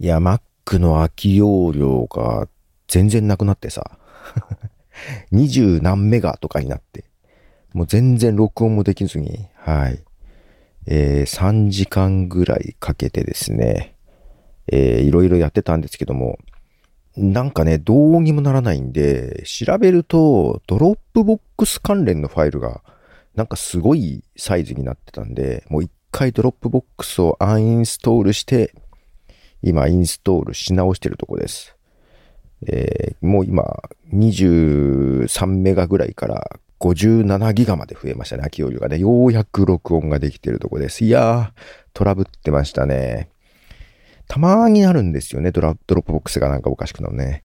いや、Mac の空き容量が全然なくなってさ、二十何メガとかになって、もう全然録音もできずに、はい。えー、3時間ぐらいかけてですね、えー、いろいろやってたんですけども、なんかね、どうにもならないんで、調べると、 Dropbox 関連のファイルが、なんかすごいサイズになってたんで、もう一回 Dropbox をアンインストールして、今インストールし直してるとこです。えー、もう今23メガぐらいから57ギガまで増えましたね、空き容量がね。ようやく録音ができてるとこです。いやー、トラブってましたね。たまーになるんですよね、ドラ Dropbox がなんかおかしくなるね。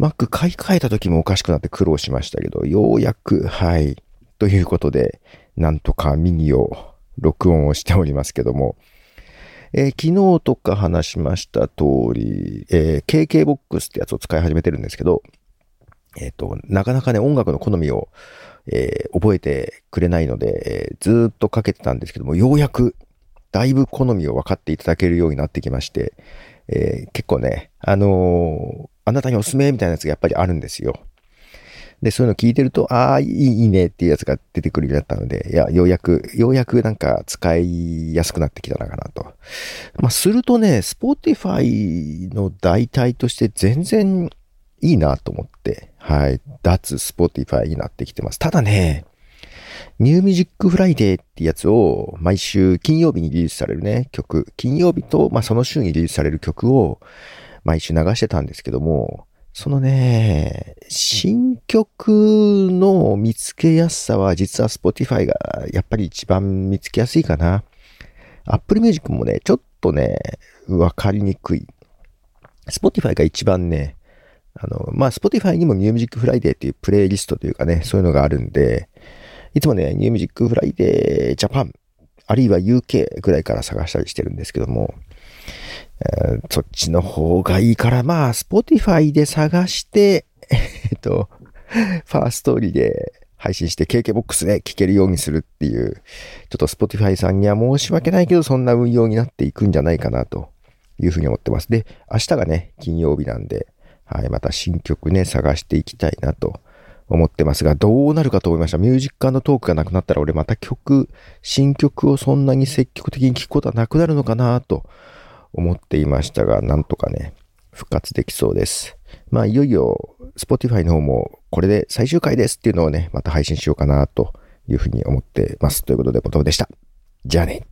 Mac 買い替えた時もおかしくなって苦労しましたけど、ようやく、はい。ということで、なんとかミニを録音をしておりますけども、えー、昨日とか話しました通り、えー、KKBOX ってやつを使い始めてるんですけど、えっ、ー、と、なかなかね、音楽の好みを、えー、覚えてくれないので、えー、ずっとかけてたんですけども、ようやく、だいぶ好みを分かっていただけるようになってきまして、えー、結構ね、あのあなたにおすすめみたいなやつがやっぱりあるんですよ。で、そういうの聞いてると、ああ、いいねっていうやつが出てくるようになったので、いや、ようやく、ようやくなんか使いやすくなってきたのかなと。まあ、するとね、Spotify の代替として全然いいなと思って、はい、脱 Spotify になってきてます。ただね、 New Music Friday ってやつを毎週金曜日にリリースされるね、曲、金曜日と、まあ、その週にリリースされる曲を毎週流してたんですけども、そのね、新曲の見つけやすさは実は Spotify がやっぱり一番見つけやすいかな。Apple Music もね、ちょっとね、わかりにくい。Spotify が一番ね、あの、まあ、Spotify にも New Music Friday っていうプレイリストというかね、そういうのがあるんで、いつもね、New Music Friday Japan、あるいは UK ぐらいから探したりしてるんですけども、そっちの方がいいから、まあ、Spotify で探して、えっと、Firstory で配信して KKBOX で聴けるようにするっていう、ちょっと Spotify さんには申し訳ないけど、そんな運用になっていくんじゃないかなというふうに思ってます。で、明日がね、金曜日なんで、はい、また新曲ね、探していきたいなと思ってますが、どうなるかと思いました。 Music Talk がなくなったら、俺また曲、新曲をそんなに積極的に聴くことはなくなるのかなと思っていましたが、なんとかね、復活できそうです。まあ、いよいよ、Spotify の方も、これで最終回ですっていうのをね、また配信しようかなというふうに思ってます。ということで、ボトムでした。じゃあね。